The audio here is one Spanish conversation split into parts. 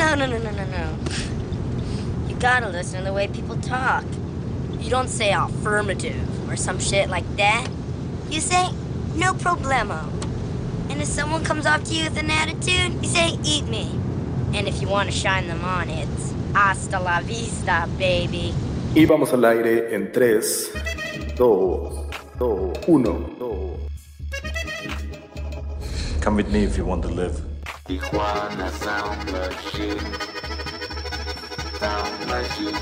No, no, no, no, no, no. You gotta listen to the way people talk. You don't say affirmative or some shit like that. You say, no problemo. And if someone comes up to you with an attitude, you say, eat me. And if you want to shine them on, it's hasta la vista, baby. Y vamos al aire en 3, 2, 2, 1, 2. Come with me if you want to live. Tijuana Sound Machine. Sound Machine.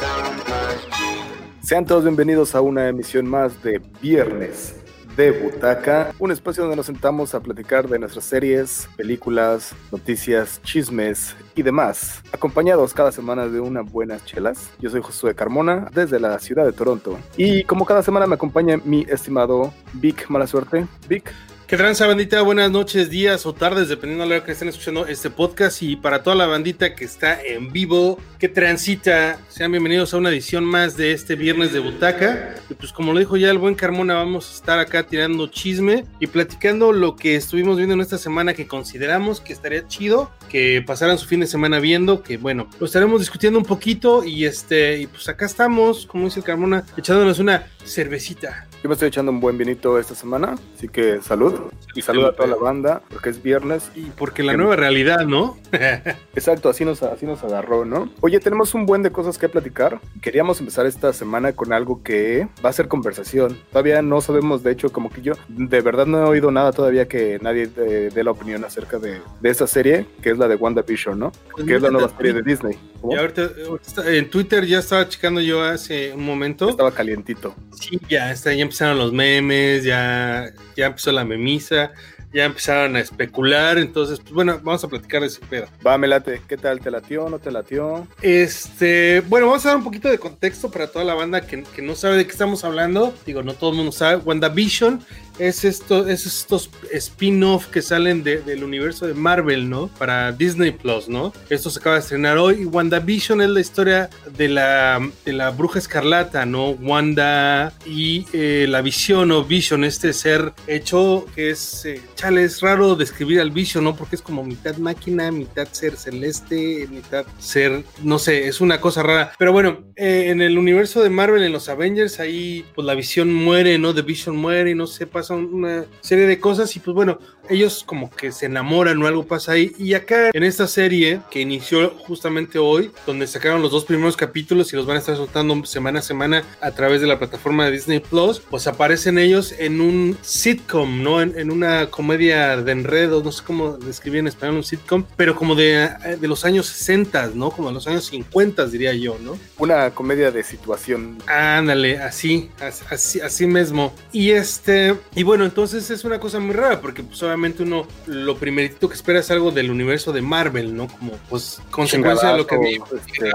Sound Machine. Sean todos bienvenidos a una emisión más de Viernes de Butaca, un espacio donde nos sentamos a platicar de nuestras series, películas, noticias, chismes y demás, acompañados cada semana de unas buenas chelas. Yo soy Josué Carmona, desde la ciudad de Toronto. Y como cada semana me acompaña mi estimado Vic Mala Suerte. Vic, ¿Qué tranza, bandita? Buenas noches, días o tardes, dependiendo de la hora que estén escuchando este podcast. Y para toda la bandita que está en vivo, que transita, sean bienvenidos a una edición más de este viernes de Butaca. Y pues, como lo dijo ya el buen Carmona, vamos a estar acá tirando chisme y platicando lo que estuvimos viendo en esta semana que consideramos que estaría chido que pasaran su fin de semana viendo. Que bueno, lo estaremos discutiendo un poquito. Y este, y pues acá estamos, como dice el Carmona, echándonos una cervecita. Yo me estoy echando un buen vinito esta semana, así que salud. Y salud a toda la banda, porque es viernes. Y porque la nueva realidad, ¿no? Exacto, así nos, así nos agarró, ¿no? Oye, tenemos un buen de cosas que platicar. Queríamos empezar esta semana con algo que va a ser conversación. Todavía no sabemos, de hecho, como que yo de verdad no he oído nada todavía que nadie dé dé la opinión acerca de, de esta serie, que es la de WandaVision, ¿no? Que es la nueva serie de Disney. ¿Cómo? Y ahorita, ahorita está- en Twitter ya estaba checando yo hace un momento. Estaba calientito. Sí, ya, está, ya empezaron los memes, ya, ya empezó la memisa, ya empezaron a especular. Entonces, pues bueno, vamos a platicar de ese pedo. Va, me late. ¿Qué tal? ¿Te latió? ¿No te latió? Este, bueno, vamos a dar un poquito de contexto para toda la banda que, que no sabe de qué estamos hablando. Digo, no todo el mundo sabe. WandaVision es, esto, es estos spin-off que salen de- del universo de Marvel, ¿no? Para Disney Plus, ¿no? Esto se acaba de estrenar hoy. WandaVision es la historia de la, de la bruja escarlata, ¿no? Wanda y eh, la visión o Vision, este ser hecho que es, eh, chale, es raro describir al Vision, ¿no? Porque es como mitad máquina, mitad ser celeste, mitad ser, no sé, es una cosa rara. Pero bueno, eh, en el universo de Marvel, en los Avengers, ahí pues la visión muere, ¿no? The Vision muere y no sé, pasa una serie de cosas y pues bueno, ellos como que se enamoran o algo pasa ahí. Y acá en esta serie que inició justamente hoy, donde sacaron los dos primeros capítulos y los van a estar soltando semana a semana a través de la plataforma de Disney Plus, pues aparecen ellos en un sitcom, ¿no? En, en una comedia de enredos, no sé cómo describir en español un sitcom, pero como de, de los años 60, ¿no? Como de los años 50, diría yo, ¿no? Una comedia de situación. Ándale, así, as- así, así mismo. Y este, y bueno, entonces es una cosa muy rara, porque pues obviamente uno lo primerito que espera es algo del universo de Marvel, ¿no? Como pues consecuencia de lo que este,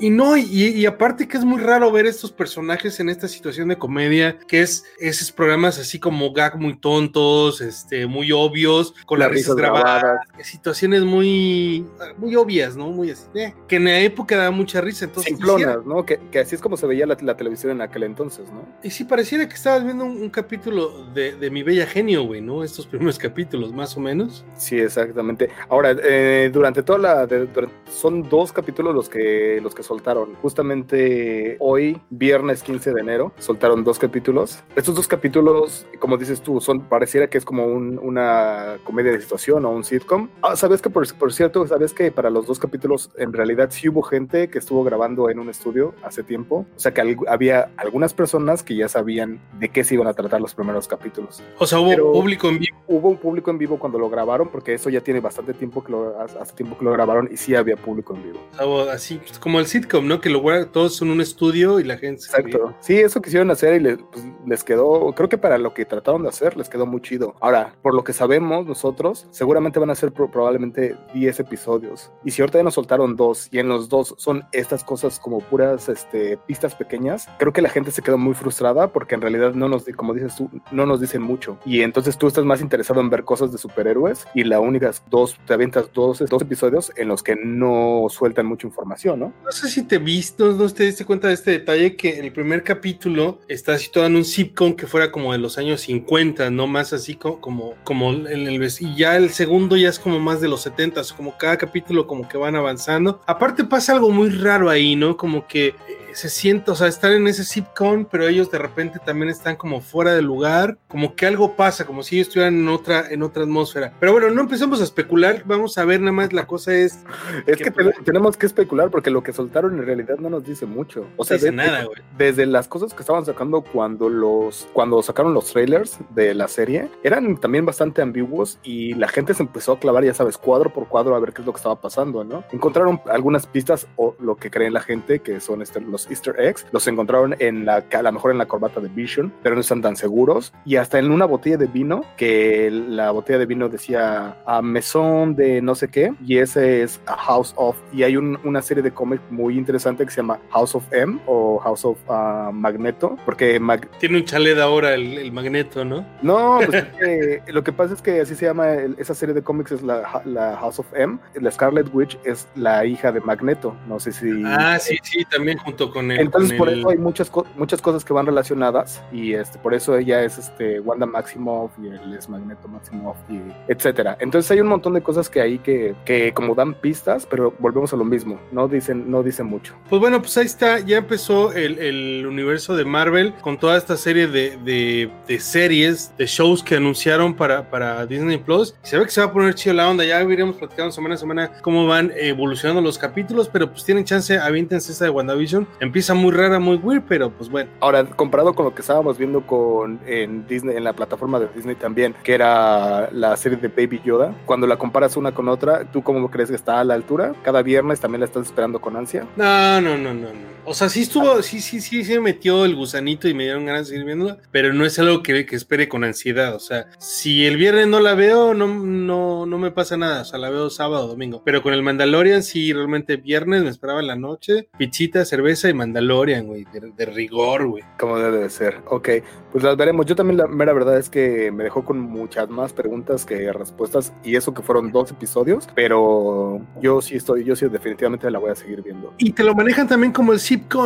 Y no, y, y aparte que es muy raro ver estos personajes en esta situación de comedia, que es esos programas así como gag muy tontos, este, muy obvios, con las Las risas grabadas, grabadas. situaciones muy, muy obvias, ¿no? Muy así, eh, que en la época daba mucha risa, entonces Simplonas, ¿no? Que, que así es como se veía la, la televisión en aquel entonces, ¿no? Y sí, pareciera que estabas viendo un, un capítulo de, de Mi Bella Genio, güey, ¿no? Estos primeros capítulos, más o menos. Sí, exactamente. Ahora, eh, durante toda la... de- durante- son dos capítulos los que, los que soltaron. Justamente hoy, viernes 15 de enero, soltaron dos capítulos. Estos dos capítulos, como dices tú, son pareciera que es como un- una comedia de situación o un sitcom. Ah, ¿sabes que por, por cierto, sabes que para los dos capítulos en realidad sí hubo gente que estuvo grabando en un estudio hace tiempo? O sea que al- había algunas personas que ya sabían de qué se iban a tratar los primeros capítulos. O sea, hubo Pero- público en vivo. Hubo un público en vivo cuando lo grabaron, porque eso ya tiene bastante tiempo que lo, hace tiempo que lo grabaron y sí había público en vivo. o así pues, como el sitcom, ¿no? Que lo todos en un estudio y la gente se Exacto. Sí, eso quisieron hacer y les, pues, les quedó, creo que para lo que trataron de hacer, les quedó muy chido. Ahora, por lo que sabemos nosotros, seguramente van a ser pro- probablemente 10 episodios. Y si ahorita ya nos soltaron dos y en los dos son estas cosas como puras este, pistas pequeñas, creo que la gente se quedó muy frustrada porque en realidad no nos, como dices tú, no nos dicen mucho. Y entonces tú estás más interesado en ver cosas de superhéroes y la única dos, te avientas dos, episodios en los que no sueltan mucha información, ¿no? No sé si te viste, no, te diste cuenta de este detalle que el primer capítulo está situado en un sitcom que fuera como de los años 50, no más así co- como, como en el y ya el segundo ya es como más de los 70, como cada capítulo como que van avanzando. Aparte pasa algo muy raro ahí, ¿no? Como que se siente, o sea, están en ese sitcom, pero ellos de repente también están como fuera de lugar, como que algo pasa, como si ellos estuvieran en otra, en otra atmósfera. Pero bueno, no empecemos a especular, vamos a ver nada más, la cosa es... Es Que que pues- te- tenemos que especular porque lo que soltaron en realidad no nos dice mucho. O sea, dice de- nada, güey. desde las cosas que estaban sacando cuando los cuando sacaron los trailers de la serie eran también bastante ambiguos y la gente se empezó a clavar, ya sabes, cuadro por cuadro a ver qué es lo que estaba pasando, ¿no? Encontraron algunas pistas o lo que creen la gente que son este, los Easter eggs, los encontraron en la a lo mejor en la corbata de Vision, pero no están tan seguros y hasta en una botella de vino que la botella de vino decía a mesón de no sé qué y ese es a House of y hay un- una serie de cómics muy interesante que se llama House of M o House of ah, Magneto porque Mag- Tiene un chalet ahora el, el magneto, ¿no? no pues es que lo que pasa es que así se llama el- esa serie de cómics es la, la House of M la Scarlet Witch es la hija de Magneto no sé si Ah, sí, sí, también junto con el. entonces con por el- eso hay muchas muchas cosas que van relacionadas y este por eso ella es este Wanda Maximoff y él es Magneto Maximoff y etcétera. Entonces hay un montón de cosas que hay que, que como dan pistas, pero volvemos a lo mismo, no dicen no dicen mucho. Pues bueno, pues ahí está, ya empezó el, el universo de Marvel con toda esta serie de, de- de series, de shows que anunciaron para, para Disney Plus. Se ve que se va a poner chido la onda, ya iremos platicando semana a semana cómo van evolucionando los capítulos, pero pues tienen chance, avíntense esta de WandaVision. Empieza muy rara, muy weird, pero pues bueno. Ahora, comparado con lo que estábamos viendo con en Disney, en la plataforma de Disney también, que era la serie de Baby Yoda, cuando la comparas una con otra, ¿tú cómo crees que está a la altura? Cada viernes también la estás esperando con ansia. No, no, no, no, no. O sea, sí estuvo, sí, sí, sí, sí me metió el gusanito y me dieron ganas de seguir viéndola, pero no es algo que, que espere con ansiedad. O sea, si el viernes no la veo, no, no, no me pasa nada. O sea, la veo sábado o domingo. Pero con el Mandalorian, sí, realmente viernes me esperaba en la noche, pizzita, cerveza y Mandalorian, güey, de, de rigor, güey. Como debe de ser. Ok, pues las veremos. Yo también la mera verdad es que me dejó con muchas más preguntas que respuestas y eso que fueron dos episodios, pero yo sí estoy, yo sí definitivamente la voy a seguir viendo. Y te lo manejan también como el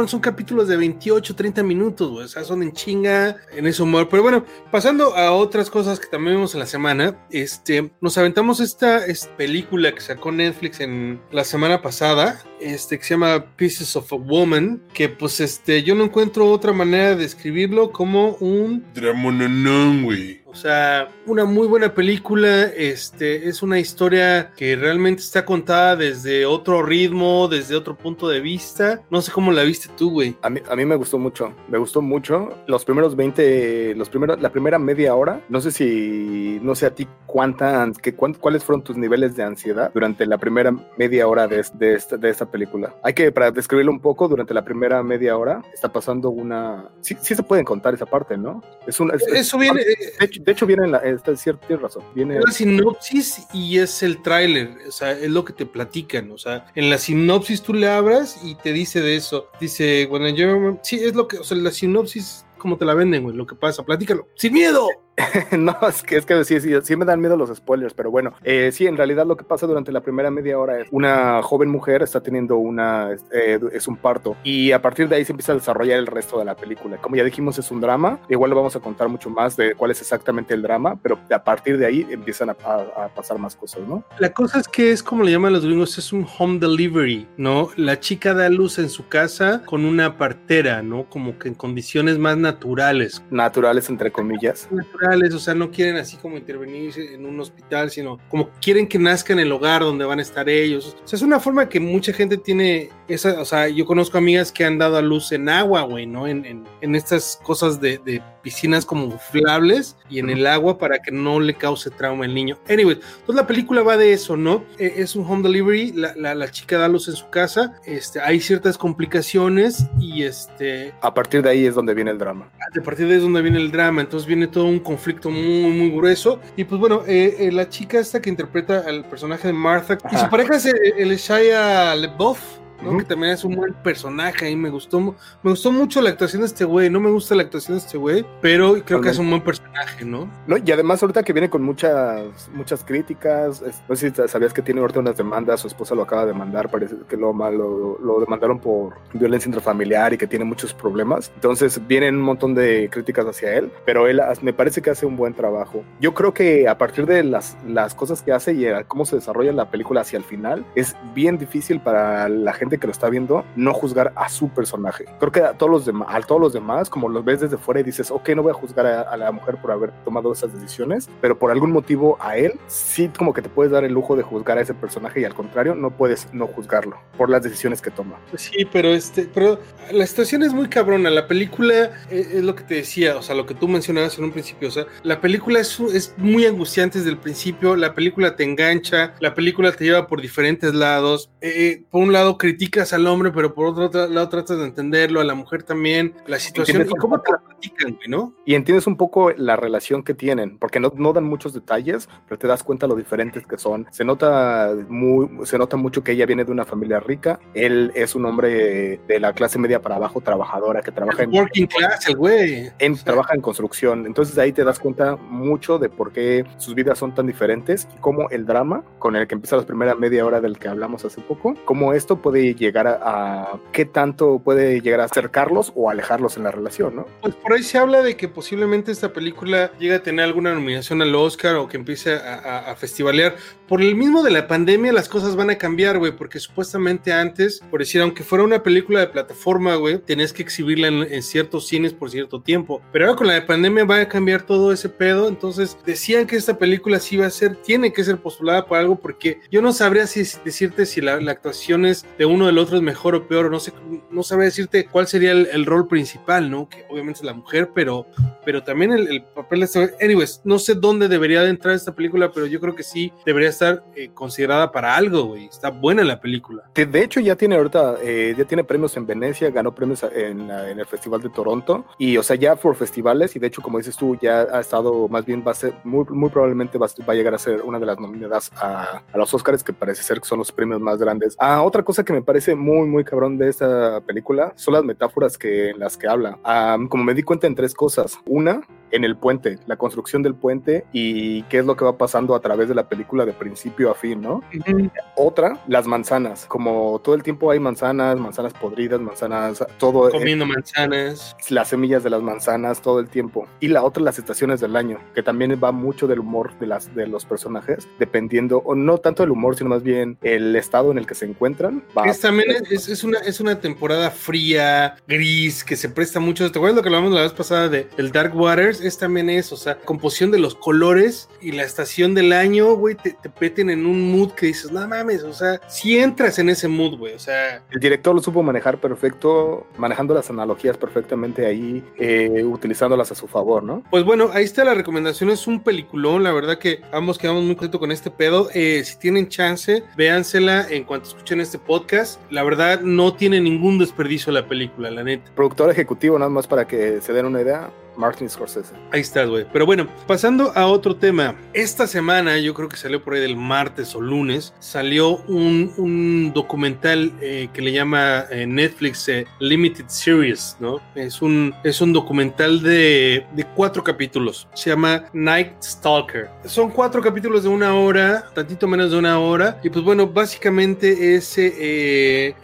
son capítulos de 28, 30 minutos, güey. O sea, son en chinga, en ese humor. Pero bueno, pasando a otras cosas que también vimos en la semana, este, nos aventamos esta, esta película que sacó Netflix en la semana pasada, este, que se llama Pieces of a Woman, que pues este, yo no encuentro otra manera de describirlo como un dramononón, güey. O sea, una muy buena película. Este es una historia que realmente está contada desde otro ritmo, desde otro punto de vista. No sé cómo la viste tú, güey. A mí, a mí me gustó mucho, me gustó mucho. Los primeros 20, los primeros, la primera media hora, no sé si, no sé a ti cuánta, que, cuán- cuáles fueron tus niveles de ansiedad durante la primera media hora de, de, esta, de esta película. Hay que, para describirlo un poco, durante la primera media hora está pasando una... Sí, sí se pueden contar esa parte, ¿no? Es una... es- Eso viene. eh, De hecho, de hecho viene en la... Está, cierto, tienes razón. Viene... La sinopsis y es el tráiler, o sea, es lo que te platican, o sea, en la sinopsis tú le abras y te dice de eso, dice, bueno, yo, sí, es lo que, o sea, la sinopsis, como te la venden, güey, lo que pasa, platícalo, sin miedo. no, es que, es que sí, sí, sí me dan miedo los spoilers, pero bueno, eh, sí, en realidad lo que pasa durante la primera media hora es una joven mujer está teniendo una, eh, es un parto y a partir de ahí se empieza a desarrollar el resto de la película. Como ya dijimos, es un drama, igual lo vamos a contar mucho más de cuál es exactamente el drama, pero a partir de ahí empiezan a, a- a pasar más cosas, ¿no? La cosa es que es como le llaman los gringos, es un home delivery, ¿no? La chica da luz en su casa con una partera, ¿no? Como que en condiciones más naturales, Naturales, entre comillas. Naturales, o sea, no quieren así como intervenir en un hospital, sino como quieren que nazca en el hogar donde van a estar ellos. O sea, es una forma que mucha gente tiene esa, o sea, yo conozco amigas que han dado a luz en agua, güey, ¿no? En, en, en estas cosas de, de piscinas como inflables y en el agua para que no le cause trauma al niño. Anyway, entonces la película va de eso, ¿no? Eh, es un home delivery, la, la, la chica da luz en su casa, este, hay ciertas complicaciones y este, A partir de ahí es donde viene el drama. a partir de ahí es donde viene el drama, entonces viene todo un conflicto muy, muy grueso. Y pues bueno, eh, eh, la chica esta que interpreta al personaje de Martha, y su pareja es el, el Shia ¿no? Que también es un buen personaje y me gustó, me gustó mucho la actuación de este güey. No me gusta la actuación de este güey, pero creo que es un buen personaje, ¿no? No, y además ahorita que viene con muchas muchas críticas, es- no sé si sabías que tiene ahorita unas demandas, su esposa lo acaba de demandar, parece que lo, lo, lo demandaron por violencia intrafamiliar y que tiene muchos problemas. Entonces vienen un montón de críticas hacia él, pero él me parece que hace un buen trabajo. Yo creo que a partir de las, las cosas que hace y a cómo se desarrolla la película hacia el final, es bien difícil para la gente que lo está viendo no juzgar a su personaje. Creo que a todos los demás, a todos los demás, como los ves desde fuera y dices, ok, no voy a juzgar a, a la mujer por haber tomado esas decisiones, pero por algún motivo a él sí como que te puedes dar el lujo de juzgar a ese personaje y al contrario no puedes no juzgarlo por las decisiones que toma. Pues Sí, pero este, pero la situación es muy cabrona. La película eh, es, lo que te decía, o sea, lo que tú mencionabas en un principio. O sea, la película es, es muy angustiante desde el principio. La película te engancha, la película te lleva por diferentes lados. Eh, eh, por un lado criticas al hombre, pero por otro lado tratas de entenderlo, a la mujer también, la situación y cómo te la platican, ¿no? Y entiendes un poco la relación que tienen, porque no, no dan muchos detalles, pero te das cuenta lo diferentes que son. Se nota, muy, se nota mucho que ella viene de una familia rica, él es un hombre de la clase media para abajo, trabajadora, que trabaja en, Working class, el güey. en- trabaja en construcción. Entonces ahí te das cuenta mucho de por qué sus vidas son tan diferentes y cómo el drama con el que empieza la primera media hora del que hablamos hace poco, cómo esto puede llegar a, a qué tanto puede llegar a acercarlos o alejarlos en la relación, ¿no? Pues por ahí se habla de que posiblemente esta película llegue a tener alguna nominación al Oscar o que empiece a, a- a festivalear. Por el mismo de la pandemia, las cosas van a cambiar, güey, porque supuestamente antes, por decir, aunque fuera una película de plataforma, güey, tenías que exhibirla en, en ciertos cines por cierto tiempo. Pero ahora con la de pandemia va a cambiar todo ese pedo. Entonces decían que esta película sí va a ser, tiene que ser postulada por algo, porque yo no sabría si decirte si la, la actuación es de uno del otro es mejor o peor, no sé, no sabría decirte cuál sería el, el rol principal, ¿no? Que obviamente es la mujer, pero, pero también el, el papel de esta. Anyways, no sé dónde debería de entrar esta película, pero yo creo que sí debería estar eh, considerada para algo, güey. Está buena la película. De, de hecho, ya tiene ahorita, eh, ya tiene premios en Venecia, ganó premios en, en el Festival de Toronto, y o sea, ya por festivales, y de hecho, como dices tú, ya ha estado, más bien va a ser, muy, muy probablemente va, va a llegar a ser una de las nominadas a, a los Oscars, que parece ser que son los premios más grandes. Ah, otra cosa que me parece muy, muy cabrón de esta película son las metáforas que, en las que habla. Como me di cuenta en tres cosas. Una, en el puente, la construcción del puente y qué es lo que va pasando a través de la película de principio a fin, ¿no? Otra, las manzanas. Como todo el tiempo hay manzanas, manzanas podridas, manzanas, todo, eh, Comiendo manzanas. las semillas de las manzanas todo el tiempo. Y la otra, las estaciones del año, que también va mucho del humor de, las, de los personajes, dependiendo, o no tanto el humor, sino más bien el estado en el que se encuentran. Va Es también es una, es una temporada fría, gris, que se presta mucho. ¿Te acuerdas lo que hablamos la vez pasada de el Dark Waters? Es también eso, o sea, composición de los colores y la estación del año, güey, te, te meten en un mood que dices, no mames, o sea, si entras en ese mood, güey, o sea, El director lo supo manejar perfecto, manejando las analogías perfectamente ahí, eh, utilizándolas a su favor, ¿no? Pues bueno, ahí está la recomendación, es un peliculón, la verdad que ambos quedamos muy contentos con este pedo. Eh, si tienen chance, véansela en cuanto escuchen este podcast. La verdad no tiene ningún desperdicio la película, la neta. Productor ejecutivo, nada más para que se den una idea, Martin Scorsese. Ahí estás, güey. Pero bueno, pasando a otro tema. Esta semana, yo creo que salió por ahí del martes o lunes, salió un, documental eh, que le llama eh, Netflix eh, Limited Series, ¿no? Es un, es un documental de, de cuatro capítulos. Se llama Night Stalker. Son cuatro capítulos de una hora, tantito menos de una hora. Y pues bueno, básicamente ese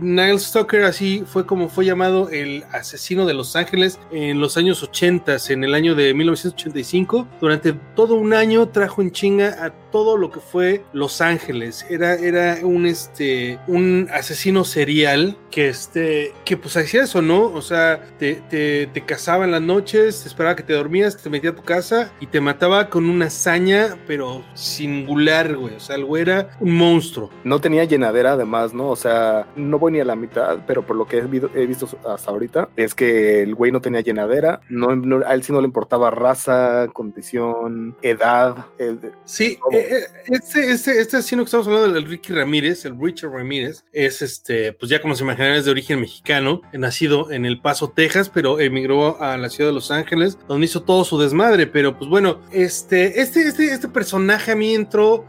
Night Stalker así fue como fue llamado el asesino de Los Ángeles en los años 80, en el año de 1985. Durante todo un año trajo en chinga a todo lo que fue Los Ángeles. Era, era un, este, un asesino serial que, este, que pues hacía eso, ¿no? O sea, te, te, te cazaba en las noches, te esperaba que te dormías, te metía a tu casa y te mataba con una hazaña, pero singular, güey. O sea, el güey era un monstruo. No tenía llenadera además, ¿no? O sea, no voy ni a la mitad, pero por lo que he, vi- he visto hasta ahorita, es que el güey no tenía llenadera, no, no- a él sí no le importaba raza, condición, edad. Sí, eh, eh, este, este, este asesino que estamos hablando, el Ricky Ramírez, el Richard Ramírez, es este, pues ya como se imaginan, es de origen mexicano, nacido en El Paso, Texas, pero emigró a la ciudad de Los Ángeles, donde hizo todo su desmadre. Pero pues bueno, este, este, este, este personaje a mí entró,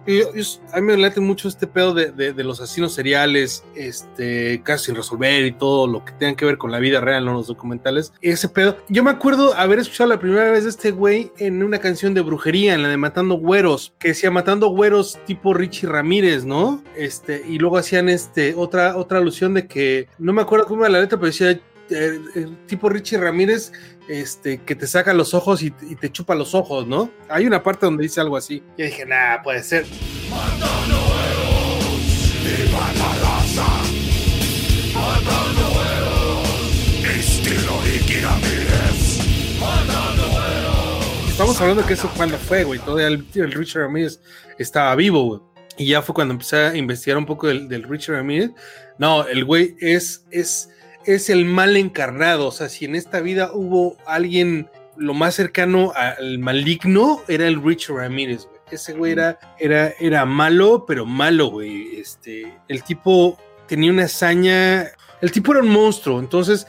a mí me late mucho este pedo de, de- los asesinos seriales, este, casos sin resolver y todo lo que tenga que ver con la vida real, no los documentales. Ese pedo. Yo me acuerdo haber escuchado la primera vez de este güey en una canción de brujería, en la de Matando Güeros, que decía Matando Güeros tipo Richie Ramírez, ¿no? Este, y luego hacían este, otra, otra alusión de que, no me acuerdo cómo era la letra, pero decía eh, eh, tipo Richie Ramírez, este, que te saca los ojos y, te chupa los ojos, ¿no? Hay una parte donde dice algo así. Yo dije, nah, puede ser. Hablando que eso cuando fue, güey. Todavía el, el Richard Ramírez estaba vivo, güey. Y ya fue cuando empecé a investigar un poco del, del Richard Ramírez. No, el güey es, es, es el mal encarnado. O sea, si en esta vida hubo alguien lo más cercano al maligno, era el Richard Ramírez, güey. Ese güey era, era, era malo, pero malo, güey. Este, el tipo tenía una hazaña. El tipo era un monstruo. Entonces,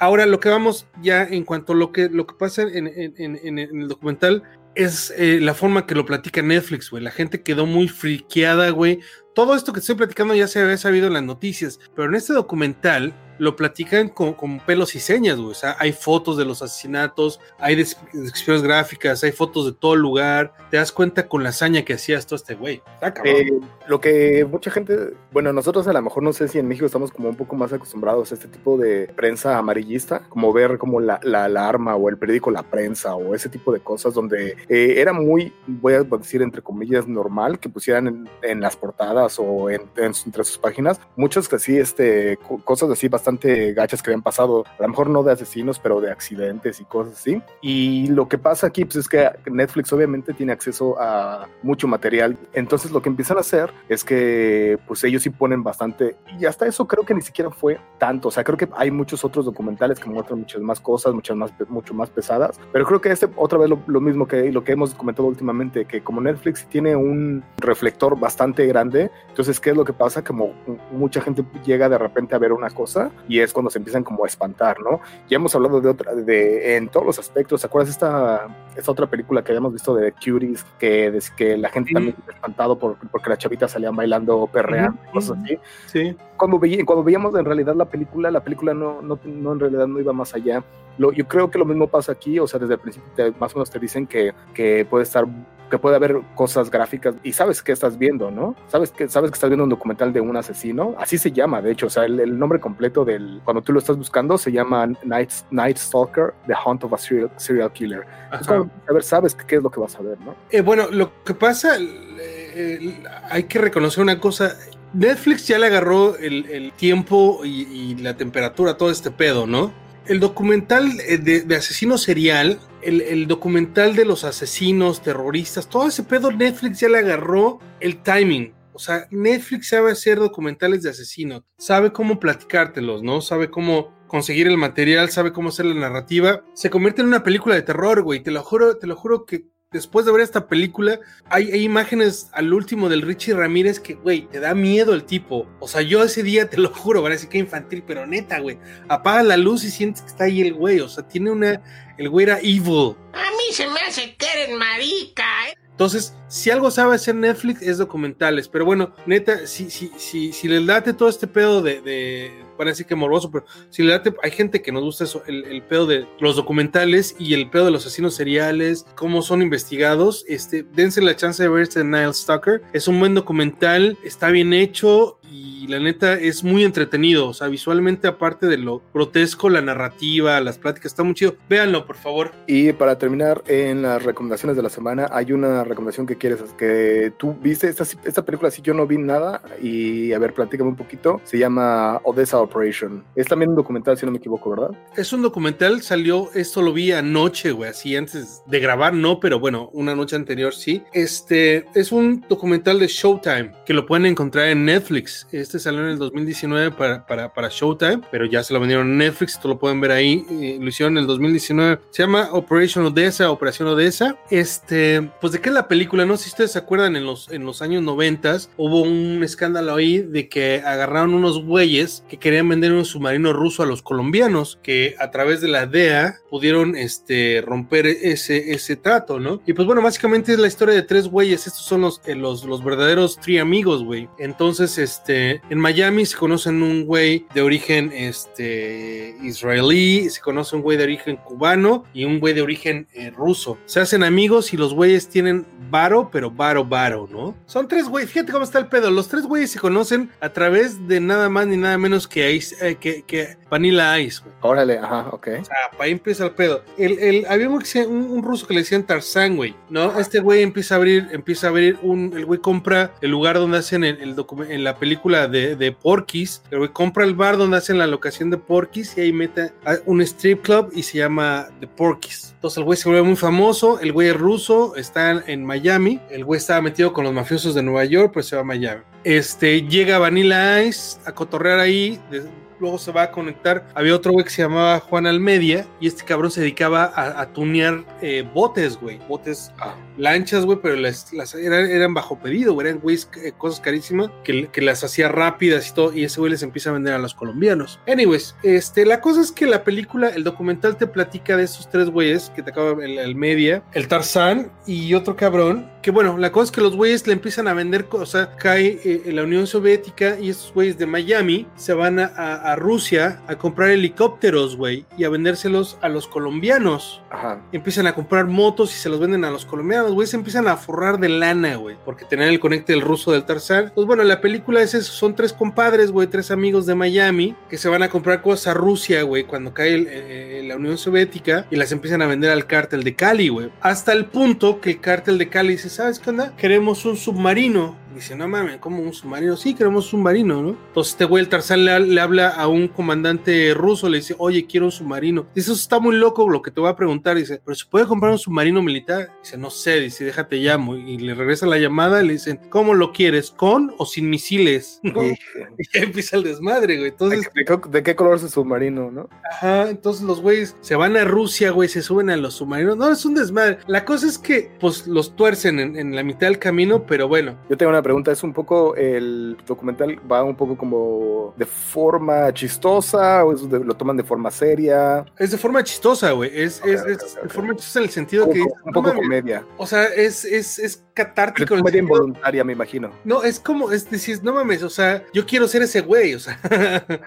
ahora lo que vamos ya en cuanto a lo que, lo que pasa en, en- en- el documental es eh, la forma que lo platica Netflix, güey. La gente quedó muy friqueada, güey. Todo esto que estoy platicando ya se había sabido en las noticias, pero en este documental lo platican con, con pelos y señas, güey. O sea, hay fotos de los asesinatos, hay des- descripciones gráficas, hay fotos de todo lugar. Te das cuenta con la hazaña que hacía esto este güey. Eh, lo que mucha gente, bueno, nosotros a lo mejor no sé si en México estamos como un poco más acostumbrados a este tipo de prensa amarillista, como ver como la, la alarma o el periódico La Prensa o ese tipo de cosas donde eh, era muy, voy a decir entre comillas, normal que pusieran en, en las portadas o en, en- entre sus páginas muchas que sí, este, co- cosas así bastante gachas que habían pasado, a lo mejor no de asesinos, pero de accidentes y cosas así. Y lo que pasa aquí pues, es que Netflix obviamente tiene acceso a mucho material, entonces lo que empiezan a hacer es que pues ellos sí ponen bastante, y hasta eso creo que ni siquiera fue tanto, o sea, creo que hay muchos otros documentales que muestran muchas más cosas, muchas más, mucho más pesadas, pero creo que este otra vez lo, lo mismo que lo que hemos comentado últimamente, que como Netflix tiene un reflector bastante grande, entonces, ¿qué es lo que pasa? Como mucha gente llega de repente a ver una cosa y es cuando se empiezan como a espantar, ¿no? Ya hemos hablado de otra, de en todos los aspectos, ¿te acuerdas esta, esta otra película que habíamos visto de Cuties, que, des- que la gente Sí. también se espantado por, porque las chavitas salían bailando, perreando, Ujú. cosas así? Sí. cuando, veí- cuando veíamos en realidad la película, la película no, no, no en realidad no iba más allá. Lo, yo creo que lo mismo pasa aquí, o sea, desde el principio te- más o menos te dicen que, que puede estar que puede haber cosas gráficas y sabes que estás viendo, ¿no? Sabes que sabes que estás viendo un documental de un asesino, así se llama, de hecho, o sea, el, el nombre completo del cuando tú lo estás buscando se llama Night, Night Stalker: The Hunt of a Serial, serial Killer. Es como, a ver, sabes qué es lo que vas a ver, ¿no? Eh, bueno, lo que pasa, eh, hay que reconocer una cosa. Netflix ya le agarró el, el tiempo y, y la temperatura a todo este pedo, ¿no? El documental eh, de, de asesino serial, el, el documental de los asesinos, terroristas, todo ese pedo Netflix ya le agarró el timing. O sea, Netflix sabe hacer documentales de asesinos, sabe cómo platicártelos, ¿no? Sabe cómo conseguir el material, sabe cómo hacer la narrativa. Se convierte en una película de terror, güey. Te lo juro, te lo juro que después de ver esta película, hay, hay imágenes al último del Richie Ramírez que, güey, te da miedo el tipo. O sea, yo ese día, te lo juro, parece que infantil, pero neta, güey. Apaga la luz y sientes que está ahí el güey. O sea, tiene una. El güey era evil. A mí se me hace que eres marica, ¿eh? Entonces, si algo sabe hacer Netflix es documentales. Pero bueno, neta, si, si, si, si les late todo este pedo de, de parece que morboso, pero si le late, hay gente que nos gusta eso, el, pedo de los documentales y el pedo de los asesinos seriales, cómo son investigados, este, dense la chance de ver este Nile Stalker. Es un buen documental, está bien hecho y la neta es muy entretenido. O sea, visualmente, aparte de lo grotesco, la narrativa, las pláticas, está muy chido. Véanlo, por favor. Y para terminar, en las recomendaciones de la semana, hay una recomendación que quieres, que tú viste esta, esta película, sí, yo no vi nada, y a ver, platícame un poquito. Se llama Odessa Operation. Es también un documental, si no me equivoco, ¿verdad? Es un documental, salió, esto lo vi anoche, güey, así antes de grabar, no, pero bueno, una noche anterior sí. Este es un documental de Showtime que lo pueden encontrar en Netflix. Este salió en el 2019 para, para, para Showtime, pero ya se lo vendieron en Netflix, esto lo pueden ver ahí. eh, lo hicieron en el 2019. Se llama Operation Odessa, Operación Odessa. Este, pues de qué es la película, no sé si ustedes se acuerdan, en los, en los años 90 hubo un escándalo ahí de que agarraron unos güeyes que querían vender un submarino ruso a los colombianos, que a través de la DEA pudieron este, romper ese, ese trato, ¿no? Y pues bueno, básicamente es la historia de tres güeyes, estos son los, eh, los, los verdaderos tri amigos, güey. Entonces, este, en Miami se conocen un güey de origen este, israelí, se conoce un güey de origen cubano y un güey de origen eh, ruso. Se hacen amigos y los güeyes tienen varo, pero varo, varo, ¿no? Son tres güeyes, fíjate cómo está el pedo. Los tres güeyes se conocen a través de nada más ni nada menos que, Ice, eh, que, que Vanilla Ice, güey. Órale, ajá, ok. O sea, para ahí empieza el pedo. El, el, había un, un, ruso que le decían Tarzán, güey, ¿no? Este güey empieza a abrir, empieza a abrir un, el güey compra el lugar donde hacen el, el en la película de, de Porky's, el güey compra el bar donde hacen la locación de Porky's y ahí mete a un strip club y se llama The Porky's. Entonces el güey se vuelve muy famoso, el güey es ruso, está en, Miami, el güey estaba metido con los mafiosos de Nueva York, pues se va a Miami. Este, llega Vanilla Ice a cotorrear ahí, de- luego se va a conectar. Había otro güey que se llamaba Juan Almedia y este cabrón se dedicaba a, a tunear eh, botes, güey. Botes, Ah. lanchas, güey, pero las, las eran, eran bajo pedido, güey. Eran güeyes, eh, cosas carísimas que, que las hacía rápidas y todo. Y ese güey les empieza a vender a los colombianos. Anyways, este, la cosa es que la película, el documental te platica de esos tres güeyes que te acaba el, el media, el Tarzán y otro cabrón. Que bueno, la cosa es que los güeyes le empiezan a vender cosas. Cae eh, en la Unión Soviética y estos güeyes de Miami se van a, a- a Rusia a comprar helicópteros, güey, y a vendérselos a los colombianos Ajá. empiezan a comprar motos y se los venden a los colombianos, güey, se empiezan a forrar de lana, güey, porque tenían el conecte del ruso del Tarzán. Pues bueno, la película es eso, son tres compadres, güey, tres amigos de Miami que se van a comprar cosas a Rusia, güey, cuando cae el- eh, la Unión Soviética y las empiezan a vender al cártel de Cali, güey. Hasta el punto que el cártel de Cali ¿sabes qué onda? Queremos un submarino. Dice, no mames, ¿cómo un submarino? Sí, queremos un submarino, ¿no? Entonces este güey, el Tarzán, le, le habla a un comandante ruso, le dice, oye, quiero un submarino. Dice, eso está muy loco lo que te voy a preguntar. Dice, ¿pero se puede comprar un submarino militar? Dice, no sé, dice, déjate llamo. Y le regresa la llamada le dicen, ¿cómo lo quieres? ¿Con o sin misiles? ¿No? Y- Y ya empieza el desmadre, güey. Entonces, ¿De, qué- de qué color es el submarino, no? Ajá, entonces los güeyes se van a Rusia, güey, se suben a los submarinos. No, es un desmadre. La cosa es que, pues, los tuercen en, en la mitad del camino, pero bueno. Yo tengo una pregunta, es un poco, el documental va un poco como de forma chistosa o es de- lo toman de forma seria, Es de forma chistosa, güey. Es, es, es de forma chistosa en el sentido un que. poco, un "No poco mames". comedia. O sea, es, es, catártico. es sentido- involuntaria, me imagino. No, es como, es decir, no mames, o sea, yo quiero ser ese güey, o sea,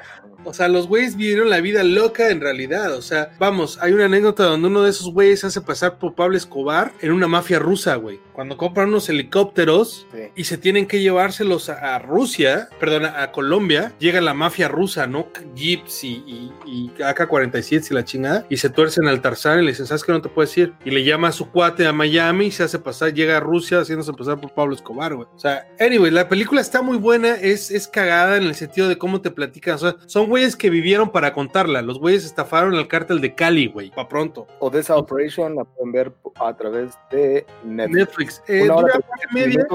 o sea, los güeyes vivieron la vida loca en realidad, o sea, vamos, hay una anécdota donde uno de esos güeyes se hace pasar por Pablo Escobar en una mafia rusa, güey, cuando compran unos helicópteros Sí. y se tienen que llevárselos a, a Rusia, perdón, a, a Colombia, llega la mafia rusa, ¿no? Jeeps y, y, y AK-47 y la chingada, y se tuercen al Tarzán y le dicen, ¿sabes qué no te puedes ir? Y le llama a su cuate a Miami y se hace pasar, llega a Rusia haciéndose pasar por Pablo Escobar, güey. O sea, anyway, la película está muy buena, es, es cagada en el sentido de cómo te platican, o sea, son güeyes que vivieron para contarla, los güeyes estafaron al cártel de Cali, güey, pa' pronto. Odessa Operation la pueden ver a través de Netflix. Netflix. Eh, Una hora media.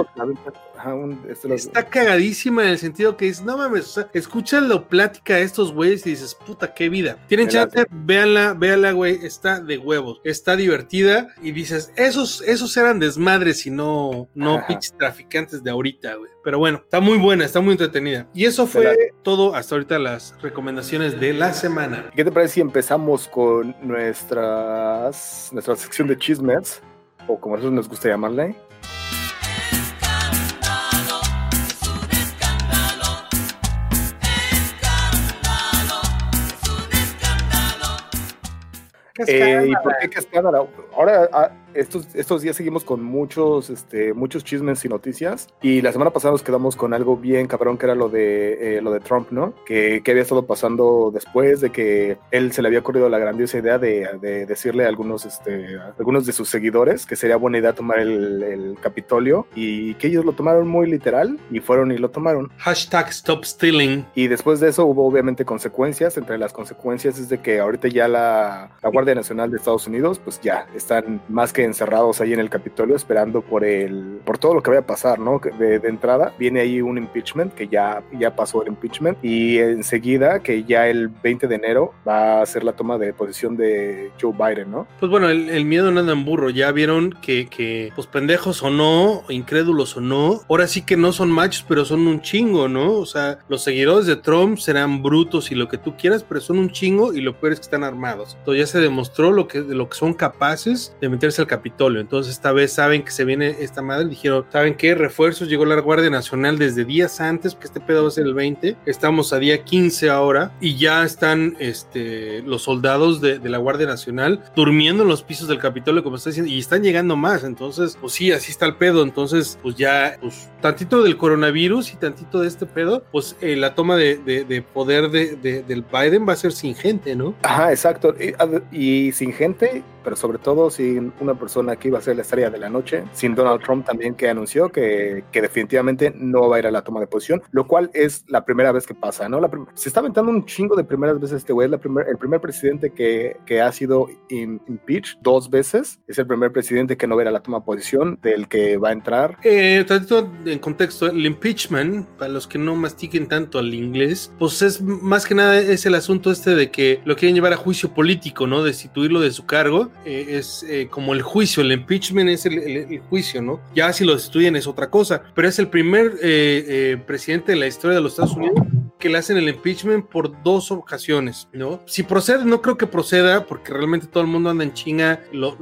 Está cagadísima en el sentido que dices, no mames, o sea, escuchas la plática de estos güeyes y dices, puta, qué vida. Tienen chance, véanla, véanla, güey, está de huevos, está divertida y dices, esos, esos eran desmadres y no, no traficantes de ahorita, güey. Pero bueno, está muy buena, está muy entretenida. Y eso fue todo hasta ahorita las recomendaciones de la semana. ¿Qué te parece si empezamos con nuestras, nuestra sección de chismes? O como a nosotros nos gusta llamarle. Eh, ¿Y por qué escándalo? Ahora, ah, estos, estos días seguimos con muchos, este, muchos chismes y noticias. Y la semana pasada nos quedamos con algo bien cabrón que era lo de, eh, lo de Trump, ¿no? Que, que había estado pasando después de que él se le había ocurrido la grandiosa idea de, de decirle a algunos, este, a algunos de sus seguidores que sería buena idea tomar el, el Capitolio y que ellos lo tomaron muy literal y fueron y lo tomaron. Hashtag stop stealing. Y después de eso hubo obviamente consecuencias. Entre las consecuencias es de que ahorita ya la, la Guardia Nacional de Estados Unidos, pues ya están más que encerrados ahí en el Capitolio esperando por el, por todo lo que vaya a pasar, ¿no? Que De, de entrada viene ahí un impeachment que ya, ya pasó el impeachment y enseguida que ya el 20 de enero va a ser la toma de posición de Joe Biden, ¿no? Pues bueno, el, el miedo no anda en burro. Ya vieron que, que, pues pendejos o no, incrédulos o no, ahora sí que no son machos, pero son un chingo, ¿no? O sea, los seguidores de Trump serán brutos y lo que tú quieras, pero son un chingo y lo peor es que están armados. Entonces ya se demostró lo que, lo que son capaces de meterse al Capitolio. Entonces esta vez saben que se viene esta madre. Dijeron, ¿saben qué? Refuerzos. Llegó la Guardia Nacional desde días antes, porque este pedo va a ser el 20. Estamos a día 15 ahora y ya están este, los soldados de, la Guardia Nacional durmiendo en los pisos del Capitolio, como está diciendo, y están llegando más. Entonces, pues sí, así está el pedo. Entonces, pues ya, pues tantito del coronavirus y tantito de este pedo, pues eh, la toma de, de- de poder de, de- del Biden va a ser sin gente, ¿no? Ajá, exacto. Y sin gente, pero sobre todo sin una persona que iba a ser la estrella de la noche, sin Donald Trump también que anunció que, que definitivamente no va a ir a la toma de posición, lo cual es la primera vez que pasa, ¿no? La se está aventando un chingo de primeras veces este güey, es el primer presidente que, que ha sido im- impeached dos veces, es el primer presidente que no a la toma de posición, del que va a entrar. Eh, en contexto, el impeachment, para los que no mastiquen tanto al inglés, pues es más que nada es el asunto este de que lo quieren llevar a juicio político, ¿no? Destituirlo de su cargo, eh, es eh, como el juicio, el impeachment es el, juicio, ¿no? Ya si lo destituyen es otra cosa, pero es el primer eh, presidente de la historia de los Estados Unidos que le hacen el impeachment por dos ocasiones, ¿no? Si procede, no creo que proceda, porque realmente todo el mundo anda en chinga, lo-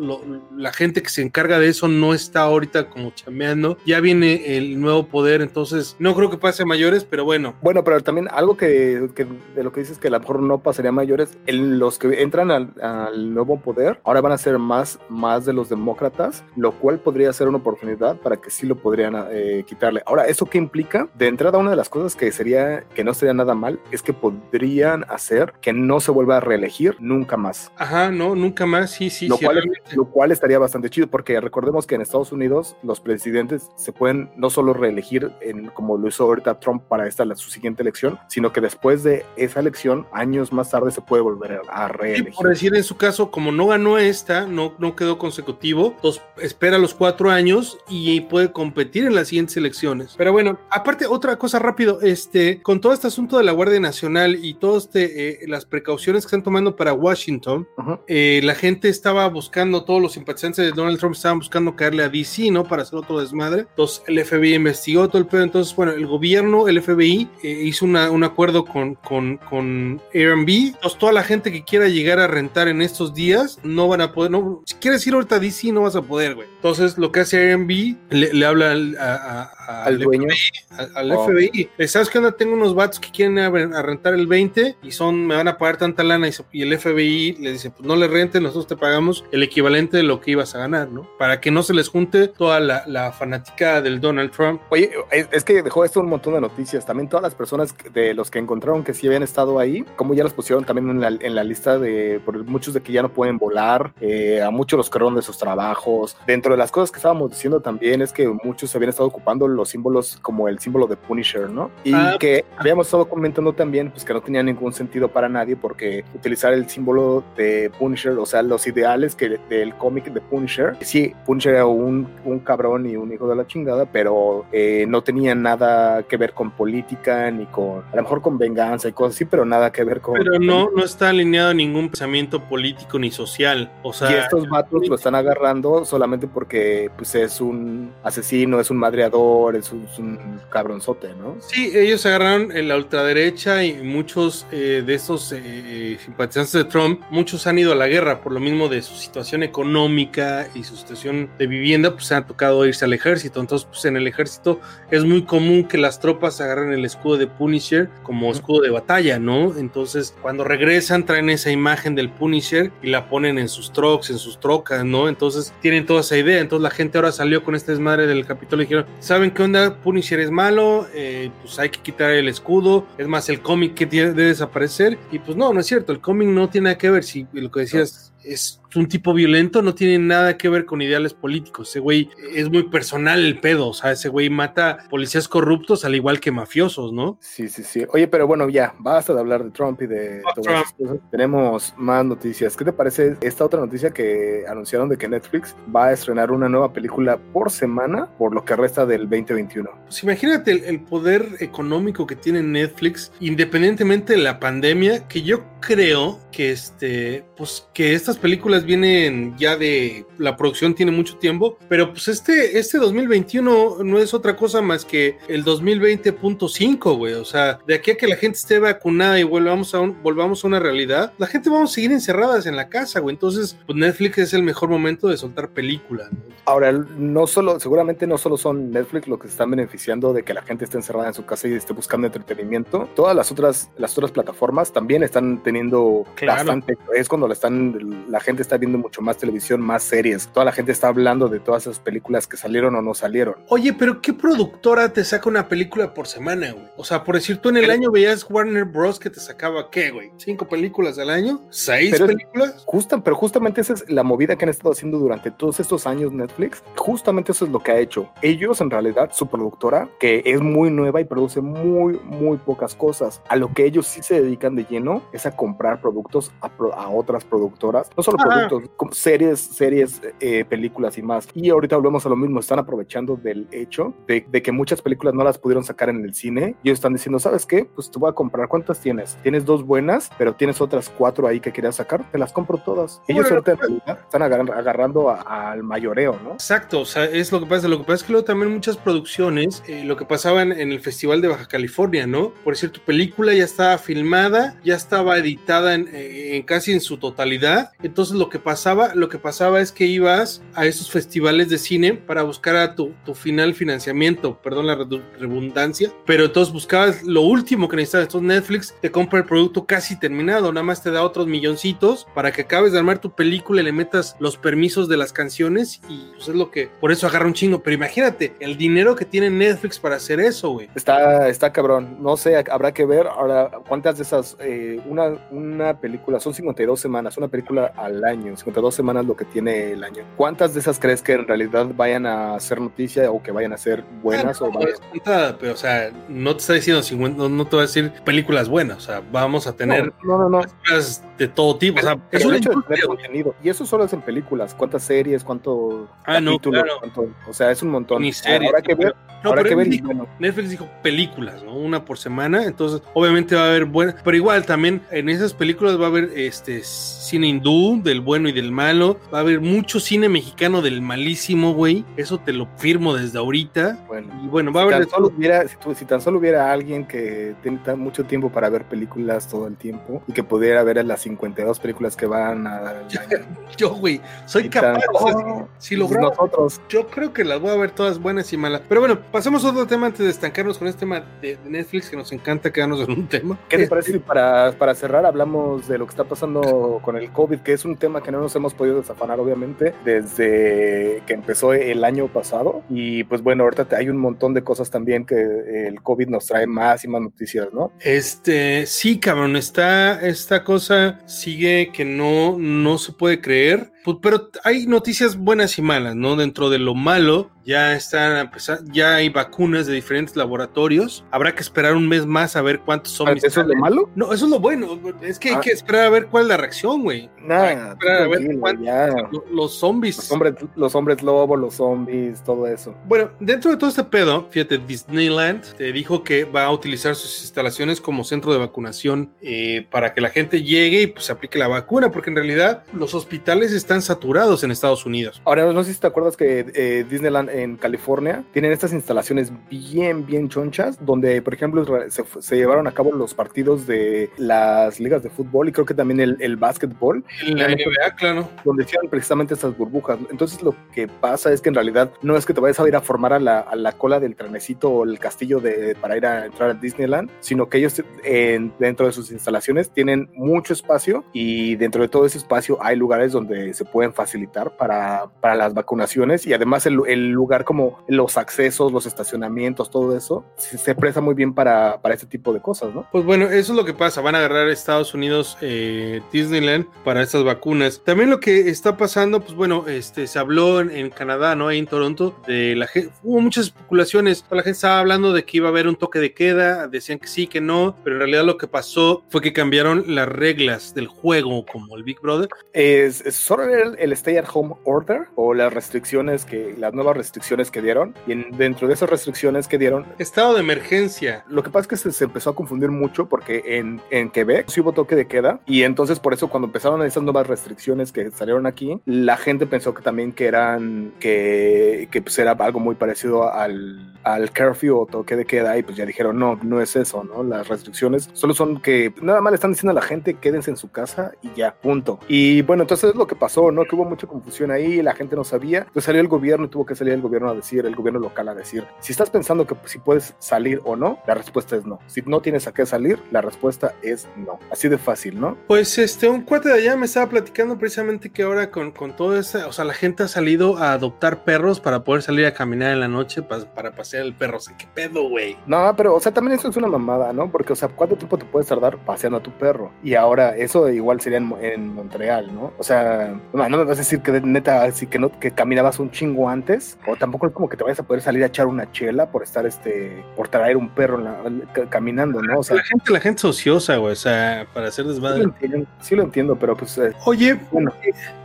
la gente que se encarga de eso no está ahorita como chameando, ya viene el nuevo poder, entonces no creo que pase a mayores, pero bueno, Bueno, pero también algo que, que de lo que dices que a lo mejor no pasaría a mayores, el- los que entran al, al nuevo poder ahora van a ser más, más de los demócratas, lo cual podría ser una oportunidad para que sí lo podrían eh, quitarle. Ahora, ¿eso qué implica? De entrada, una de las cosas que sería, que no sería nada mal, es que podrían hacer que no se vuelva a reelegir nunca más. ajá, no, nunca más, sí, sí, lo, sí, cual, realmente. lo cual estaría bastante chido, porque recordemos que en Estados Unidos los presidentes se pueden no solo reelegir en, como lo hizo ahorita Trump para esta la- su siguiente elección, sino que después de esa elección, años más tarde, se puede volver a Sí, reelegir. por decir en su caso, como no ganó esta, no, no quedó consecutivo, entonces espera los cuatro años y puede competir en las siguientes elecciones. Pero bueno, aparte, otra cosa rápido, este, con todo este asunto de la Guardia Nacional y todas este, eh, las precauciones que están tomando para Washington, eh, la gente estaba buscando, todos los simpatizantes de Donald Trump estaban buscando caerle a DC, ¿no? Para hacer otro desmadre. Entonces el FBI investigó todo el pedo. Entonces, bueno, el gobierno, el FBI, eh, hizo una- un acuerdo con, con, con Airbnb. Entonces, toda la gente que quiera llegar a rentar en estos días no a poder. No, si quieres ir ahorita a DC, no vas a poder, güey. Entonces, lo que hace Airbnb, le, le habla a- a- Al al dueño. al, al Oh. FBI. Le, ¿Sabes qué onda? Tengo unos vatos que quieren a, a rentar el 20 y son, me van a pagar tanta lana. Y, se- y el FBI le dice, pues no le renten, nosotros te pagamos el equivalente de lo que ibas a ganar, ¿no? Para que no se les junte toda la, la fanática del Donald Trump. Oye, es, que dejó esto un montón de noticias. También todas las personas de los que encontraron que sí habían estado ahí, como ya los pusieron también en la, en la lista de por muchos de que ya no pueden volar, eh, a muchos los corrieron de sus trabajos. Dentro de las cosas que estábamos diciendo también es que muchos se habían estado ocupando los símbolos como el símbolo de Punisher, ¿no? Y Ah. que habíamos estado comentando también pues que no tenía ningún sentido para nadie porque utilizar el símbolo de Punisher, o sea, los ideales que del cómic de Punisher, sí, Punisher era un, un cabrón y un hijo de la chingada, pero eh, no tenía nada que ver con política ni con, a lo mejor con venganza y cosas así, pero nada que ver con... Pero no, no está alineado a ningún pensamiento político ni social. O sea, y estos vatos lo están agarrando solamente porque pues es un asesino, es un madreador, Howard es un, es un cabronzote, ¿no? Sí, ellos agarraron en la ultraderecha y muchos eh, de estos eh, simpatizantes de Trump, muchos han ido a la guerra por lo mismo de su situación económica y su situación de vivienda, pues se han tocado irse al ejército. Entonces, pues en el ejército es muy común que las tropas agarren el escudo de Punisher como escudo de batalla, ¿no? Entonces, cuando regresan, traen esa imagen del Punisher y la ponen en sus trucks, en sus trocas, ¿no? Entonces, tienen toda esa idea. Entonces, la gente ahora salió con este desmadre del Capitolio y dijeron, ¿saben qué onda? Punisher es malo, eh, pues hay que quitar el escudo. Es más, el cómic que tiene, debe desaparecer. Y pues no, no es cierto. El cómic no tiene nada que ver. Si lo que decías es un tipo violento, no tiene nada que ver con ideales políticos. Ese güey es muy personal el pedo. O sea, ese güey mata policías corruptos al igual que mafiosos, ¿no? Sí, sí, sí. Oye, pero bueno, ya, basta de hablar de Trump y de todas esas cosas. Tenemos más noticias. ¿Qué te parece esta otra noticia que anunciaron de que Netflix va a estrenar una nueva película por semana por lo que resta del 2021? Pues imagínate el, el poder económico que tiene Netflix, independientemente de la pandemia, que yo creo que este, pues que estas películas vienen ya de la producción tiene mucho tiempo, pero pues este, este 2021 no es otra cosa más que el 2020.5, güey. O sea, de aquí a que la gente esté vacunada y volvamos a, un- volvamos a una realidad, la gente vamos a seguir encerradas en la casa, güey. Entonces, pues Netflix es el mejor momento de soltar películas. ¿no? Ahora, no solo, seguramente no solo son Netflix lo que se están beneficiando de que la gente esté encerrada en su casa y esté buscando entretenimiento. Todas las otras, las otras plataformas también están teniendo Claro. bastante. Es cuando la están, la gente está viendo mucho más televisión, más series. Toda la gente está hablando de todas esas películas que salieron o no salieron. Oye, pero ¿qué productora te saca una película por semana, güey? O sea, por decir, tú en el año veías Warner Bros. que te sacaba, ¿qué, güey? ¿Cinco películas al año? ¿Seis Pero- películas? Justa, pero justamente esa es la movida que han estado haciendo durante todos estos años Netflix. Justamente eso es lo que ha hecho. Ellos, en realidad, su productora, que es muy nueva y produce muy, muy pocas cosas. A lo que ellos sí se dedican de lleno es a comprar productos a, pro- a otras productoras. No solo Ajá. productos, como series, series, eh, películas y más. Y ahorita volvemos a lo mismo. Están aprovechando del hecho de, de que muchas películas no las pudieron sacar en el cine. Y ellos están diciendo, ¿sabes qué? Pues te voy a comprar. ¿Cuántas tienes? Tienes dos buenas, pero tienes otras cuatro ahí que querías sacar. Te las compro todas. Ellos ahorita en realidad están agarran- agarrando al mayoreo, ¿no? Exacto, o sea, es lo que pasa. Lo que pasa es que luego también muchas producciones, eh, lo que pasaba en, en el Festival de Baja California, ¿no? Por decir, tu película ya estaba filmada, ya estaba editada en, eh, en casi en su totalidad. Entonces lo que pasaba, lo que pasaba es que ibas a esos festivales de cine para buscar a tu, final financiamiento, perdón la redu- redundancia, pero entonces buscabas lo último que necesitabas. Entonces Netflix te compra el producto casi terminado, nada más te da otros milloncitos para que acabes de armar tu película y le metas los permisos de las canciones y pues es lo que, por eso agarra un chingo. Pero imagínate el dinero que tiene Netflix para hacer eso, güey. Está, está cabrón. No sé, habrá que ver ahora cuántas de esas, eh, una, una película, son 52 semanas, una película al año, 52 semanas lo que tiene el año. ¿Cuántas de esas crees que en realidad vayan a ser noticia o que vayan a ser buenas o no, vayan- es contada, pero o sea, no te está diciendo 50, no, no te va a decir películas buenas, o sea, vamos a tener No, no, no. películas de todo tipo, o sea, es una hecho de tener contenido. Y eso solo es en películas. ¿Cuántas series? ¿Cuánto Ah, no, capítulos? claro. cuánto- o sea, es un montón. Ni series, Habrá que ver. No, pero que dijo- bueno, Netflix dijo películas, ¿no? Una por semana, entonces obviamente va a haber buenas, pero igual también en esas películas va a haber este cine hindú del bueno y del malo, va a haber mucho cine mexicano del malísimo, güey, eso te lo firmo desde ahorita. bueno. Y bueno, va a haber tan, solo hubiera, si, si tan solo hubiera alguien que tiene tan mucho tiempo para ver películas todo el tiempo y que pudiera ver las 52 películas que van a... yo, güey, soy tan- capaz, o sea, Oh, si, si logramos nosotros. Yo creo que las voy a ver todas buenas y malas. Pero bueno, pasemos a otro tema antes de estancarnos con este tema de Netflix, que nos encanta quedarnos en un tema. ¿Qué te Eh, parece si para, para cerrar hablamos de lo que está pasando con el COVID, que es un tema que no nos hemos podido desafanar, obviamente, desde que empezó el año pasado? Y pues bueno, ahorita hay un montón de cosas también que el COVID nos trae más y más noticias, ¿no? Este, sí, cabrón, está, esta cosa sigue que no, no se puede creer. Pues, pero hay noticias buenas y malas, ¿no? Dentro de lo malo, ya están empezar, ya hay vacunas de diferentes laboratorios. Habrá que esperar un mes más a ver cuántos zombies. ¿Eso es lo malo? No, eso es lo bueno. Es que hay Ah. que esperar a ver cuál es la reacción, güey. Nada, esperar a ver tranquilo, cuántos- ya. lo- los zombies. Los hombres, los hombres lobo, los zombies, todo eso. Bueno, dentro de todo este pedo, fíjate, Disneyland te dijo que va a utilizar sus instalaciones como centro de vacunación eh, para que la gente llegue y pues se aplique la vacuna, porque en realidad los hospitales están están saturados en Estados Unidos. Ahora, no sé si te acuerdas que eh, Disneyland en California tienen estas instalaciones bien, bien chonchas, donde, por ejemplo, se, se llevaron a cabo los partidos de las ligas de fútbol y creo que también el, el básquetbol, En la NBA, claro. donde hicieron precisamente estas burbujas. Entonces, lo que pasa es que en realidad no es que te vayas a ir a formar a la, a la cola del trenecito o el castillo de, para ir a entrar a Disneyland, sino que ellos en- dentro de sus instalaciones tienen mucho espacio y dentro de todo ese espacio hay lugares donde se pueden facilitar para, para las vacunaciones y además el, el lugar como los accesos, los estacionamientos, todo eso, se, se presta muy bien para, para este tipo de cosas, ¿no? Pues bueno, eso es lo que pasa. Van a agarrar Estados Unidos eh, Disneyland para estas vacunas. También lo que está pasando, pues bueno, este se habló en, en Canadá, ¿no? Ahí en Toronto, de la gente. Hubo muchas especulaciones. La gente estaba hablando de que iba a haber un toque de queda. Decían que sí, que no. Pero en realidad lo que pasó fue que cambiaron las reglas del juego, como el Big Brother. Es, es solo el, el stay at home order o las restricciones que, las nuevas restricciones que dieron y en- dentro de esas restricciones que dieron Estado de emergencia. Lo que pasa es que se, se empezó a confundir mucho porque en, en Quebec sí hubo toque de queda y entonces por eso cuando empezaron esas nuevas restricciones que salieron aquí, la gente pensó que también que eran, que, que pues era algo muy parecido al, al curfew o toque de queda y pues ya dijeron no, no es eso, ¿no? Las restricciones solo son que nada más le están diciendo a la gente quédense en su casa y ya, punto. Y bueno, entonces es lo que pasó, ¿no? Que hubo mucha confusión ahí, la gente no sabía, entonces salió el gobierno y tuvo que salir el gobierno a decir, el gobierno local a decir, si estás pensando que pues, si puedes salir o no, la respuesta es no. Si no tienes a qué salir, la respuesta es no. Así de fácil, ¿no? Pues este, un cuate de allá me estaba platicando precisamente que ahora con, con todo eso, o sea, la gente ha salido a adoptar perros para poder salir a caminar en la noche pa- para pasear el perro. O sea, qué pedo, güey. No, pero, o sea, también eso es una mamada, ¿no? Porque, o sea, ¿cuánto tiempo te puedes tardar paseando a tu perro? Y ahora, eso igual sería en Montreal, ¿no? O sea, no, me vas a decir que de- neta, así que no, que caminabas un chingo antes, o tampoco es como que te vayas a poder salir a echar una chela por estar, este, por traer un perro la- ca- caminando, ¿no? O sea, la gente, la gente es ociosa, güey, o sea, para hacer sí lo desmadre. entiendo, sí lo entiendo, pero pues, eh, Oye, bueno,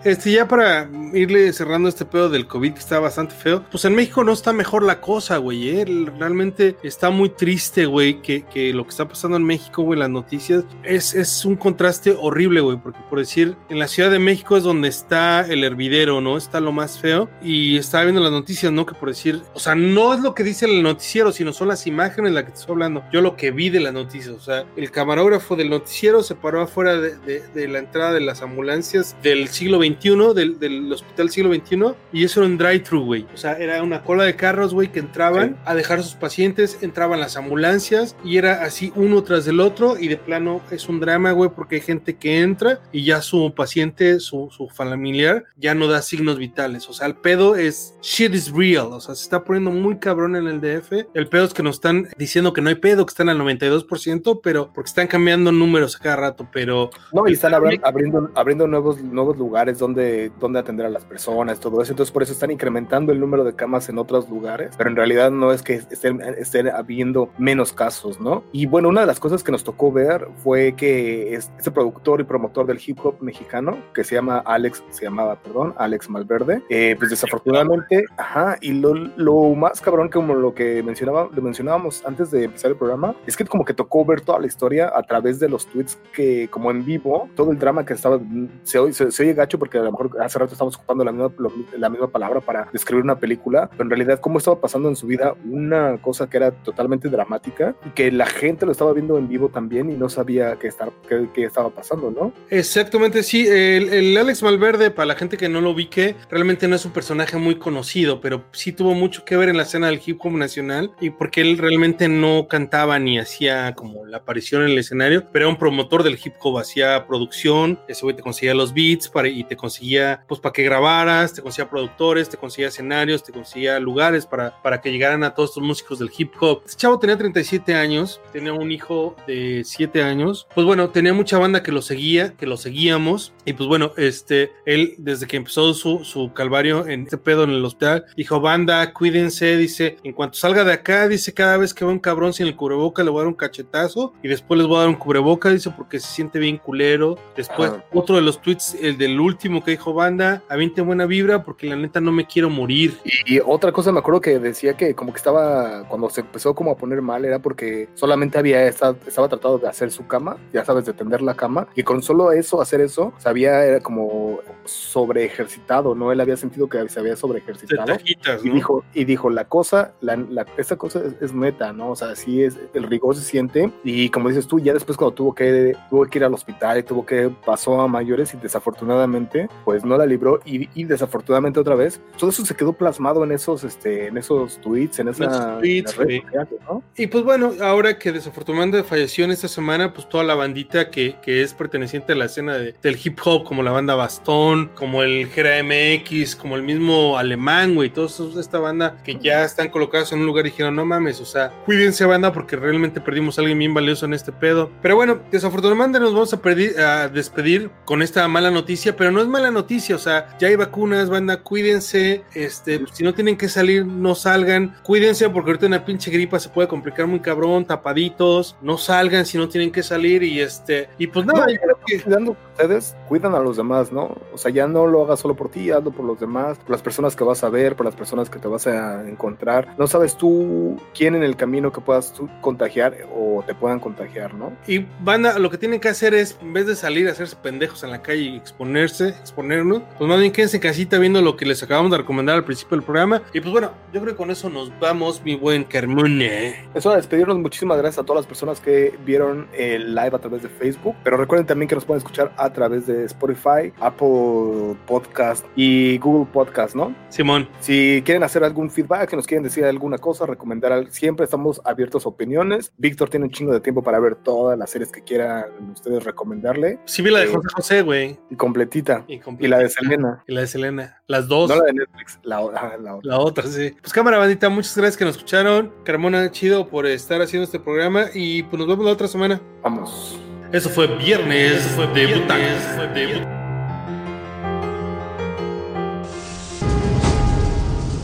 este, ya para irle cerrando este pedo del COVID que está bastante feo, pues en México no está mejor la cosa, güey, ¿eh? Realmente está muy triste, güey, que, que lo que está pasando en México, güey, las noticias, es, es un contraste horrible, güey, porque por decir, en la Ciudad de México es donde está el hervidero, ¿no? Está lo más feo, y estaba viendo las noticias, ¿no? Que por decir, o sea, no es lo que dice el noticiero, sino son las imágenes de las que te estoy hablando, yo lo que vi de las noticias, o sea, el camarógrafo del noticiero se paró afuera de, de- de la entrada de las ambulancias del siglo XXI, del, del hospital siglo XXI, y eso era un drive-thru, güey. O sea, era una cola de carros, güey, que entraban Sí. a dejar a sus pacientes, entraban las ambulancias, y era así uno tras del otro, y de plano es un drama, güey, porque hay gente que entra y ya su paciente, su, su familiar, ya no da signos vitales. O sea, el pedo es shit is real, o sea, se está poniendo muy cabrón en el DF. El pedo es que nos están diciendo que no hay pedo, que están al 92%, pero porque están cambiando números a cada rato, pero No, y están abri- abriendo, abriendo nuevos, nuevos lugares donde, donde atender a las personas, todo eso. Entonces, por eso están incrementando el número de camas en otros lugares. Pero en realidad no es que estén, estén habiendo menos casos, ¿no? Y bueno, una de las cosas que nos tocó ver fue que es- este productor y promotor del hip hop mexicano, que se llama Alex, se llamaba, perdón, Alex Malverde, eh, pues desafortunadamente, ajá, y lo, lo más cabrón como lo que mencionaba, lo mencionábamos antes de empezar el programa, es que como que tocó ver toda la historia a través de los tweets que como en vivo, todo el drama que estaba, se, oye- se, se oye gacho porque a lo mejor hace rato estamos ocupando la misma, lo- la misma palabra para describir una película, pero en realidad cómo estaba pasando en su vida una cosa que era totalmente dramática y que la gente lo estaba viendo en vivo también y no sabía qué, estar, qué, qué estaba pasando, ¿no? Exactamente, sí. El, el Alex Malverde, para la gente que no lo ubique, realmente no es un personaje muy conocido, pero sí tuvo mucho que ver en la escena del hip hop nacional y porque él realmente no cantaba ni hacía como la aparición en el escenario, pero era un promotor del hip hop, hacía producción, ese güey te conseguía los beats para, y te conseguía, pues, para que grabaras, te conseguía productores, te conseguía escenarios, te conseguía lugares para, para que llegaran a todos estos músicos del hip hop. Este chavo tenía 37 años, tenía un hijo de 7 años, pues bueno, tenía mucha banda que lo seguía, que lo seguíamos, y pues bueno, este, él desde que empezó su, su calvario en este pedo en el hospital, dijo, banda, cuídense, dice, en cuanto salga de acá, dice, cada vez que vea un cabrón sin el cubreboca, le voy a dar un cachetazo, y después les voy a dar un cubreboca, dice, porque se siente bien culero. Después, Ajá. otro de los tweets, el del último que dijo, banda, avienten buena vibra, porque la neta no me quiero morir. Y otra cosa me acuerdo que decía que como que estaba, cuando se empezó como a poner mal, era porque solamente había estado, estaba tratando de hacer su cama, ya sabes, de tender la cama, y con solo eso, hacer eso, sabía, era como, sobre ejercitado, ¿no? Él había sentido que se había sobre ejercitado. tajitas, Y ¿no? dijo, y dijo, la cosa, la, la- esta cosa es, es neta, ¿no? O sea, sí es, el rigor se siente. Y como dices tú, ya después cuando tuvo que, tuvo que ir al hospital y tuvo que, pasó a mayores y desafortunadamente, pues no la libró. Y, y desafortunadamente otra vez, todo eso se quedó plasmado en esos, este, en esos tweets, en, esa, esos tweets, en güey. sociales, ¿no? Y pues bueno, ahora que desafortunadamente falleció en esta semana, pues toda la bandita que, que es perteneciente a la escena de- del hip hop, como la banda Bastón, como el Gera MX, como el mismo Alemán, güey, todos esta banda que ya están colocados en un lugar y dijeron, no mames, o sea, cuídense banda porque realmente perdimos a alguien bien valioso en este pedo. Pero bueno, desafortunadamente nos vamos a, despedir con esta mala noticia, pero no es mala noticia, o sea, ya hay vacunas, banda, cuídense, este, si no tienen que salir, no salgan, cuídense porque ahorita una pinche gripa se puede complicar muy cabrón, tapaditos, no salgan si no tienen que salir y este, y pues nada, No, yo creo que cuidando ustedes, cuidan a los demás, ¿no? O sea, ya no lo hagas solo por ti, hazlo por los demás, por las personas que vas a ver, por las personas que te vas a encontrar. No sabes tú quién en el camino que puedas tú contagiar o te puedan contagiar, ¿no? Y banda, lo que tienen que hacer es, en vez de salir a hacerse pendejos en la calle y exponerse, exponernos, pues más bien quédense en casita viendo lo que les acabamos de recomendar al principio del programa. Y pues bueno, yo creo que con eso nos vamos, mi buen Carmone. Es hora de despedirnos. Muchísimas gracias a todas las personas que vieron el live a través de Facebook. Pero recuerden también que nos pueden escuchar a través de Spotify, Apple Podcast y Google Podcast, ¿no? Simón, Si quieren hacer algún feedback, que nos quieren decir alguna cosa, recomendar, siempre estamos abiertos a opiniones. Víctor tiene un chingo de tiempo para ver todas las series que quieran ustedes recomendarle. sí vi la de Sí. José José, güey. Y completita. Y, Y la de Selena. Y la de Selena. Las dos. No la de Netflix, la otra. La otra, sí. Pues cámara bandita, muchas gracias que nos escucharon. Carmona, chido por estar haciendo este programa. Y pues nos vemos la otra semana. Vamos. Eso fue viernes de butacas. De butacas.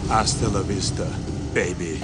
Hasta la vista, baby.